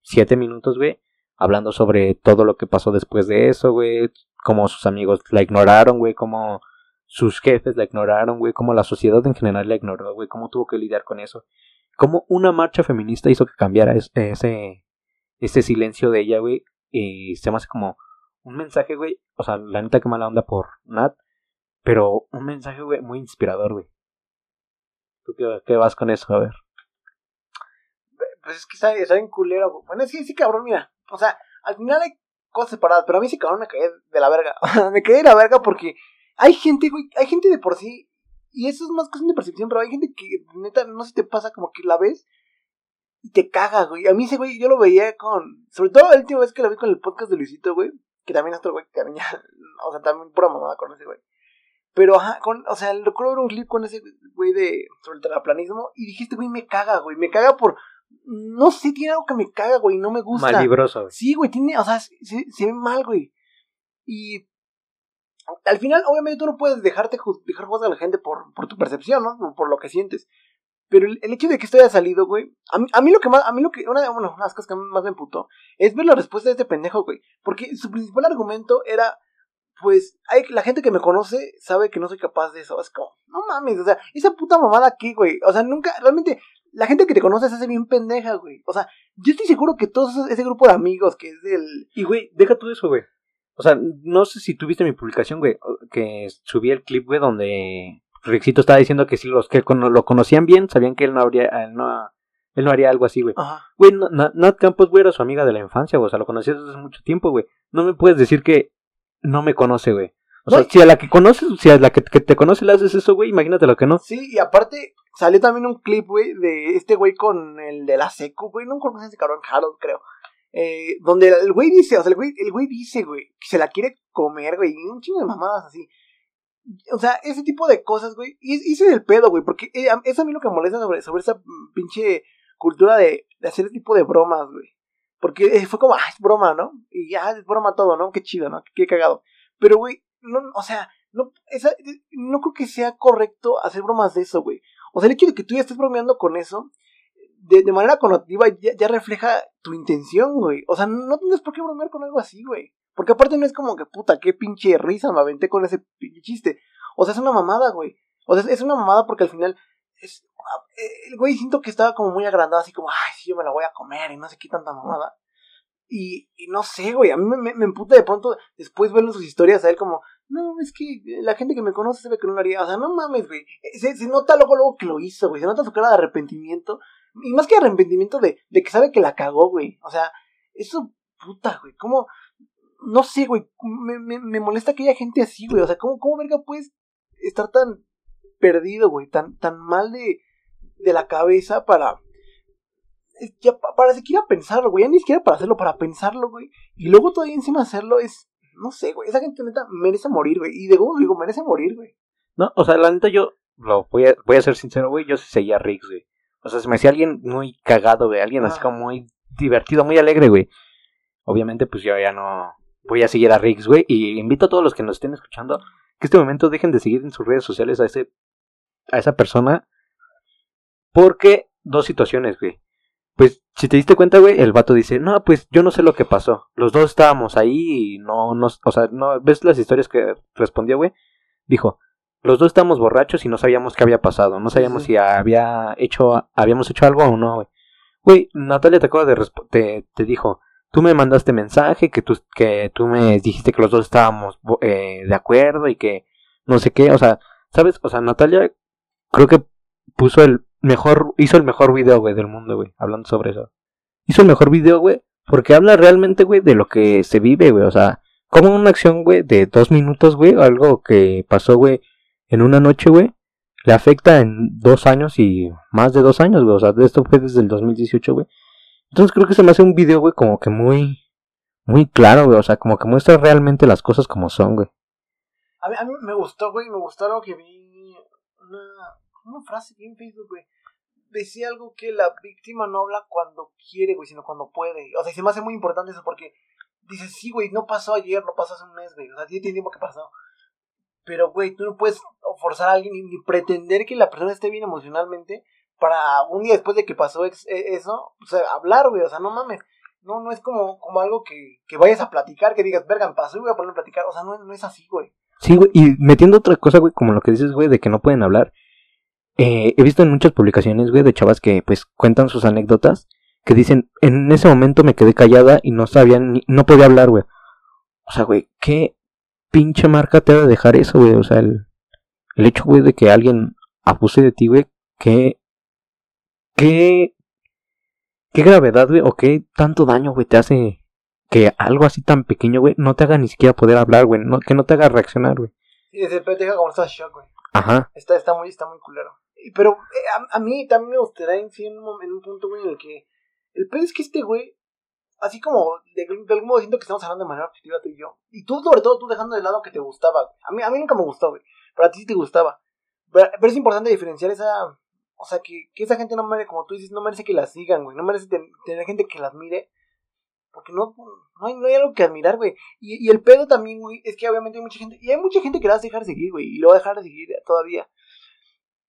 Speaker 2: 47 minutos, güey. Hablando sobre todo lo que pasó después de eso, güey. Cómo sus amigos la ignoraron, güey. Cómo sus jefes la ignoraron, güey. Cómo la sociedad en general la ignoró, güey. Cómo tuvo que lidiar con eso. Cómo una marcha feminista hizo que cambiara es- ese, ese silencio de ella, güey. Y se me hace como un mensaje, güey. O sea, la neta que mala onda por Nat. Pero un mensaje, güey, muy inspirador, güey. ¿Tú qué, qué vas con eso? A ver.
Speaker 3: Pues es que está, está bien culero. Bueno, sí, sí, cabrón, mira. O sea, al final hay cosas separadas, pero a mí sí, cabrón, me caí de la verga. [laughs] me caí de la verga porque hay gente, güey, hay gente de por sí. Y eso es más cuestión de percepción, pero hay gente que, neta, no se te pasa como que la ves y te caga, güey. A mí ese güey, yo lo veía con. Sobre todo la última vez que lo vi con el podcast de Luisito, güey. Que también es otro güey que también. [laughs] O sea, también pura mamada con ese güey. Pero, ajá, con, o sea, recuerdo ver un clip con ese güey de. Sobre el terraplanismo. Y dije, este güey me caga, güey. Me caga por. No sé, tiene algo que me caga, güey. No me gusta.
Speaker 2: Malibroso, güey.
Speaker 3: Sí, güey, tiene, o sea, se, se ve mal, güey. Y al final, obviamente, tú no puedes dejarte dejar juzgar a la gente por, por tu percepción, ¿no? Por, por lo que sientes. Pero el, el hecho de que esto haya salido, güey, a mí, a mí lo que más, a mí lo que, una de bueno, una de las cosas que más me emputó, es ver la respuesta de este pendejo, güey. Porque su principal argumento era, pues, hay, la gente que me conoce sabe que no soy capaz de eso. Es como, no mames, o sea, esa puta mamada aquí, güey. O sea, nunca, realmente, la gente que te conoce se hace bien pendeja, güey. O sea, yo estoy seguro que todo ese grupo de amigos que es del...
Speaker 2: Y, güey, deja todo eso, güey. O sea, no sé si tuviste mi publicación, güey, que subí el clip, güey, donde Rixito estaba diciendo que si los que lo conocían bien, sabían que él no habría, él no, él no haría algo así, güey.
Speaker 3: Ajá.
Speaker 2: Güey, Na- Na- Nat Campos, güey, era su amiga de la infancia, güey. O sea, lo conocías desde hace mucho tiempo, güey. No me puedes decir que no me conoce, güey. O sea, si a la que conoces, si a la que, que te conoce le haces eso, güey, imagínate lo que no.
Speaker 3: Sí, y aparte salió también un clip, güey, de este güey con el de la secu, güey, no me acuerdo ese cabrón, Harold, creo. Eh, donde el güey dice, o sea, el güey, el güey dice, güey, que se la quiere comer, güey, un chingo de mamadas así. O sea, ese tipo de cosas, güey, y y ese es el pedo, güey, porque eh, es a mí lo que molesta sobre, sobre esa pinche cultura de, hacer ese tipo de bromas, güey. Porque eh, fue como, ah, es broma, ¿no? Y ya, es broma todo, ¿no? Qué chido, ¿no? Qué cagado. Pero, güey, no, o sea, no, esa, no creo que sea correcto hacer bromas de eso, güey. O sea, el hecho de que tú ya estés bromeando con eso, de, de manera connotativa, ya, ya refleja tu intención, güey. O sea, no tienes por qué bromear con algo así, güey. Porque aparte no es como que, puta, qué pinche risa me aventé con ese pinche chiste. O sea, es una mamada, güey. O sea, es- una mamada porque al final, es, eh, el güey siento que estaba como muy agrandado, así como, ay, sí, yo me la voy a comer y no sé qué tanta mamada. Y, no sé, güey, a mí me, me, me emputa de pronto después verlo sus historias a él como, no, es que la gente que me conoce sabe que no lo haría. O sea, no mames, güey. Eh, Se, nota luego, luego que lo hizo, güey. Se nota su cara de arrepentimiento. Y más que arrepentimiento de, de que sabe que la cagó, güey. O sea, eso, puta, güey. ¿Cómo? No sé, güey. Me, me, me molesta que haya gente así, güey. O sea, ¿cómo, cómo verga puedes estar tan perdido, güey? Tan, tan mal de, de la cabeza para... Ya pa- para siquiera pensarlo, güey. Ya ni siquiera para hacerlo, para pensarlo, güey. Y luego todavía encima hacerlo es... No sé, güey. Esa gente neta merece morir, güey. Y de nuevo digo, merece morir, güey.
Speaker 2: No, o sea, la neta yo lo voy a, voy a ser sincero, güey, yo sí seguía a Riggs, güey. O sea, se me hacía alguien muy cagado, güey, alguien así
Speaker 3: Ah.
Speaker 2: como muy divertido, muy alegre, güey. Obviamente, pues yo ya no voy a seguir a Riggs, güey, y invito a todos los que nos estén escuchando que este momento dejen de seguir en sus redes sociales a ese a esa persona Porque dos situaciones, güey. Pues, si te diste cuenta, güey, el vato dice, no, pues yo no sé lo que pasó. Los dos estábamos ahí y no nos, o sea, no, ¿ves las historias que respondió, güey? Dijo, los dos estábamos borrachos y no sabíamos qué había pasado. No sabíamos
Speaker 3: Sí.
Speaker 2: si había hecho, habíamos hecho algo o no, güey. Güey, Natalia te acaba de te, te dijo, tú me mandaste mensaje, que tú, que tú me dijiste que los dos estábamos eh, de acuerdo y que no sé qué, o sea, ¿sabes? O sea, Natalia creo que puso el mejor, hizo el mejor video, güey, del mundo, güey, hablando sobre eso. Hizo el mejor video, güey, porque habla realmente, güey, de lo que se vive, güey, o sea, como una acción, güey, de dos minutos, güey, algo que pasó, güey, en una noche, güey, le afecta en dos años y más de dos años, güey, o sea, esto fue desde el 2018, güey. Entonces creo que se me hace un video, güey, como que muy, muy claro, güey, o sea, como que muestra realmente las cosas como son, güey.
Speaker 3: A mí, a mí me gustó, güey, me gustó algo que vi. Una, una frase que en Facebook, güey. Decía algo que la víctima no habla cuando quiere, güey, sino cuando puede. O sea, y se me hace muy importante eso porque dices, sí, güey, no pasó ayer, no pasó hace un mes, güey. O sea, tiene tiempo que pasó. Pero, güey, tú no puedes forzar a alguien ni, pretender que la persona esté bien emocionalmente para un día después de que pasó e- eso, o sea, hablar, güey. O sea, no mames. No, no es como, como algo que, que vayas a platicar, que digas, verga, pasó y voy a poner a platicar. O sea, no, no es así, güey.
Speaker 2: Sí, güey, y metiendo otra cosa, güey, como lo que dices, güey, de que no pueden hablar. Eh, he visto en muchas publicaciones, güey, de chavas que, pues, cuentan sus anécdotas, que dicen, en ese momento me quedé callada y no sabía ni, no podía hablar, güey. O sea, güey, qué pinche marca te ha de dejar eso, güey, o sea, el, el hecho, güey, de que alguien abuse de ti, güey, qué, qué, qué gravedad, güey, o qué tanto daño, güey, te hace que algo así tan pequeño, güey, no te haga ni siquiera poder hablar, güey, no, que no te haga reaccionar, güey.
Speaker 3: Desde te deja como estás shock, güey.
Speaker 2: Ajá.
Speaker 3: Está, está muy, está muy culero. Pero eh, a, mí también me gustaría en en un punto, güey, en el que el pedo es que este güey, así como de, algún modo siento que estamos hablando de manera objetiva tú y yo. Y tú, sobre todo, tú dejando de lado que te gustaba. güey. A mí, a mí nunca me gustó, güey. Pero a ti sí te gustaba. Pero, es importante diferenciar esa. O sea, que, que esa gente no merece, como tú dices, no merece que la sigan, güey. No merece ten- tener gente que la admire. Porque no, no, hay, no hay algo que admirar, güey. Y, y el pedo también, güey, es que obviamente hay mucha gente. Y hay mucha gente que la vas a dejar seguir, güey. Y lo va a dejar de seguir todavía.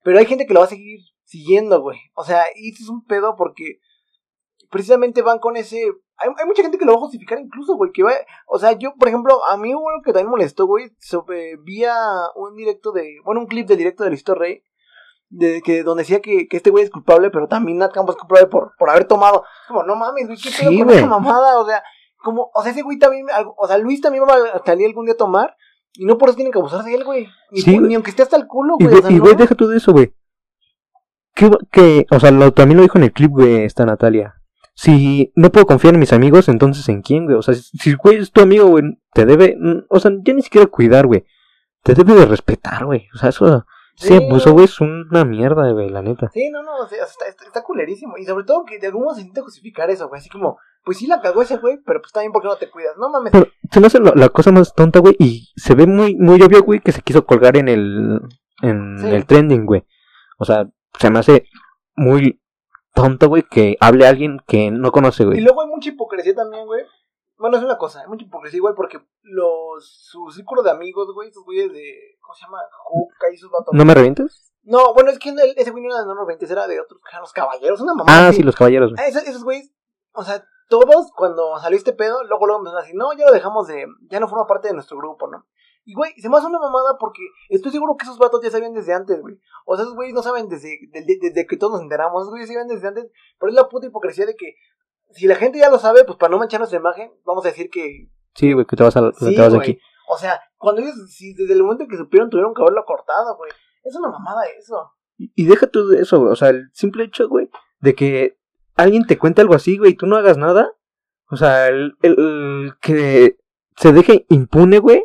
Speaker 3: Pero hay gente que lo va a seguir siguiendo, güey. O sea, y este es un pedo porque precisamente van con ese. Hay, hay mucha gente que lo va a justificar incluso, güey. Que va. O sea, yo, por ejemplo, a mí hubo algo que también molestó, güey. Sobre, vía un directo de. Bueno, un clip del directo de Luisito Rey. De que donde decía que, que este güey es culpable, pero también Nat Campos es culpable por, por haber tomado. Como, no mames, güey, qué pedo
Speaker 2: Sí,
Speaker 3: con esa mamada. O sea, como, o sea, ese güey también, o sea, Luis también va a salir algún día a tomar. Y no por eso tienen que abusar de él, güey. Ni,
Speaker 2: Sí,
Speaker 3: ni aunque esté hasta el culo,
Speaker 2: Y,
Speaker 3: güey.
Speaker 2: güey,
Speaker 3: o sea,
Speaker 2: y, güey, deja tú de eso, güey. ¿Qué, va- que, o sea, lo, también lo dijo en el clip, güey, esta Natalia. Si no puedo confiar en mis amigos, entonces ¿en quién, güey? O sea, si, güey, es tu amigo, güey, te debe, mm, o sea, ya ni siquiera cuidar, güey. Te debe de respetar, güey. O sea, eso,
Speaker 3: Sí,
Speaker 2: ese abuso,
Speaker 3: güey.
Speaker 2: es una mierda, güey, la neta.
Speaker 3: Sí, no, no, o sea, está, está culerísimo. Y sobre todo que de algún modo se intenta justificar eso, güey. Así como, pues sí la cagó ese güey, pero pues también porque no te cuidas. No mames.
Speaker 2: Pero se me hace la, la cosa más tonta, güey, y se ve muy, muy obvio, güey, que se quiso colgar en el, en
Speaker 3: Sí.
Speaker 2: el trending, güey. O sea, se me hace muy tonto, güey, que hable alguien que no conoce,
Speaker 3: Y
Speaker 2: güey.
Speaker 3: luego hay mucha hipocresía también, güey. Bueno, es una cosa, hay mucha hipocresía igual porque los, su círculo de amigos, güey, esos güeyes de, ¿cómo se llama? Juca y sus vatos.
Speaker 2: ¿No me revientes?
Speaker 3: No, bueno, es que ese güey no era de Norma 20, era de otros, eran los caballeros, una mamá.
Speaker 2: Ah, sí, los caballeros, güey.
Speaker 3: Ah, esos, esos güeyes, o sea, todos cuando salió este pedo, luego luego empezaron a decir, no, ya lo dejamos de, ya no forma parte de nuestro grupo, ¿no? Y güey, se me hace una mamada porque estoy seguro que esos vatos ya sabían desde antes, güey. O sea, esos güeyes no saben desde, desde, desde que todos nos enteramos, esos güeyes sabían desde antes, pero es la puta hipocresía de que si la gente ya lo sabe, pues para no manchar nuestra imagen, vamos a decir que
Speaker 2: Sí, güey, que te vas, a,
Speaker 3: sí,
Speaker 2: te vas aquí.
Speaker 3: O sea, cuando ellos, si desde el momento que supieron tuvieron que haberlo cortado, güey. Es una mamada eso.
Speaker 2: Y, y deja tú de eso, güey. O sea, el simple hecho, güey, de que alguien te cuente algo así, güey, y tú no hagas nada. O sea, el, el- el que se deje impune, güey.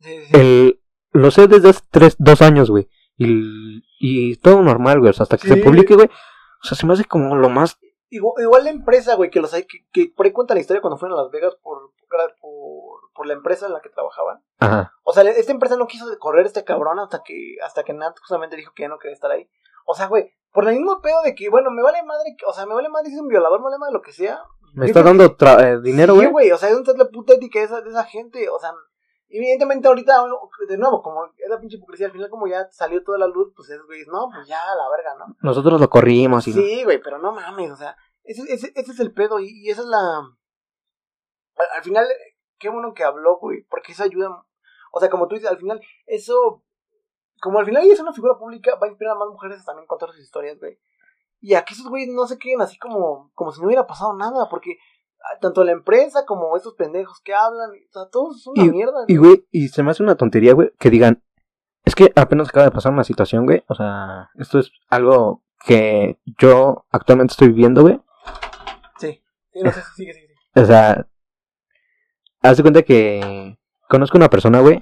Speaker 3: Sí, sí, sí.
Speaker 2: El, lo sé desde hace tres, dos años, güey. Y, y todo normal, güey. O sea, hasta que
Speaker 3: Sí.
Speaker 2: se publique, güey. O sea, se me hace como lo más.
Speaker 3: Igual, igual la empresa, güey, que los hay, que, que por ahí cuenta la historia cuando fueron a Las Vegas por, por, por la empresa en la que trabajaban.
Speaker 2: Ajá.
Speaker 3: O sea, esta empresa no quiso correr a este cabrón hasta que, hasta que Nat justamente dijo que ya no quería estar ahí. O sea, güey, por el mismo pedo de que, bueno, me vale madre, que- o sea, me vale madre si es un violador, me vale madre lo que sea.
Speaker 2: Me está dando tra- eh, dinero,
Speaker 3: Sí,
Speaker 2: güey.
Speaker 3: güey, o sea, ¿dónde está la puta ética de esa, de esa gente? O sea, Evidentemente ahorita, de nuevo, como es la pinche hipocresía, al final como ya salió toda la luz, pues es, güey, no, pues ya, la verga, ¿no?
Speaker 2: Nosotros lo corrimos y...
Speaker 3: Sí, güey, pero no mames, o sea, ese, ese, ese es el pedo y, y esa es la... Al, al final, qué bueno que habló, güey, porque eso ayuda, o sea, como tú dices, al final, eso, como al final ella es una figura pública, va a inspirar a más mujeres a también contar sus historias, güey. Y a que esos güeyes no se queden así como, como si no hubiera pasado nada, porque ah, tanto la empresa como estos pendejos que hablan, o sea, todos es una mierda.
Speaker 2: Y, güey, y se me hace una tontería, güey, que digan, es que apenas acaba de pasar una situación, güey, o sea, esto es algo que yo actualmente estoy viviendo, güey.
Speaker 3: Sí, sí, no sé, sigue, sigue, sigue.
Speaker 2: O sea, haz de cuenta que conozco una persona, güey.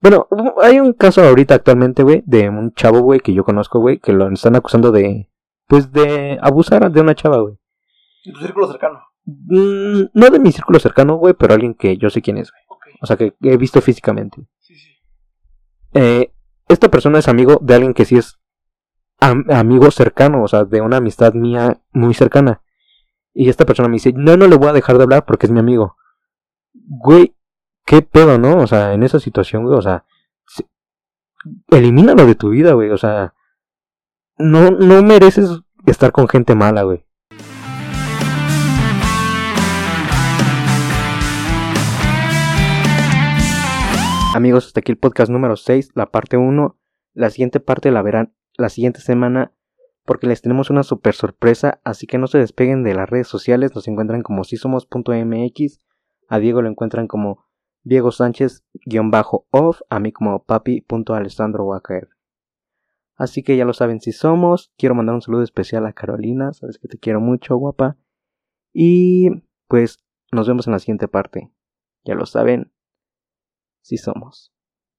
Speaker 2: Bueno, hay un caso ahorita actualmente, güey, de un chavo, güey, que yo conozco, güey, que lo están acusando de, pues, de abusar de una chava, güey.
Speaker 3: En tu círculo cercano.
Speaker 2: Mm, no de mi círculo cercano, güey, pero alguien que yo sé quién es, güey.
Speaker 3: Ok,
Speaker 2: O sea, que he visto físicamente.
Speaker 3: sí, sí.
Speaker 2: Eh, esta persona es amigo de alguien que sí es am- amigo cercano, o sea, de una amistad mía muy cercana. Y esta persona me dice, no, no le voy a dejar de hablar porque es mi amigo. Güey, qué pedo, ¿no? O sea, en esa situación, güey, o sea, se- elimínalo de tu vida, güey, o sea, no, no mereces estar con gente mala, güey. Amigos, hasta aquí el podcast número 6, la parte 1. La siguiente parte la verán la siguiente semana porque les tenemos una super sorpresa, así que no se despeguen de las redes sociales, nos encuentran como sisomos.mx, a Diego lo encuentran como Diego Sánchez-off, a mí como papi.alessandro Walker. Así que ya lo saben si somos, quiero mandar un saludo especial a Carolina, sabes que te quiero mucho, guapa. Y pues nos vemos en la siguiente parte. Ya lo saben, si somos.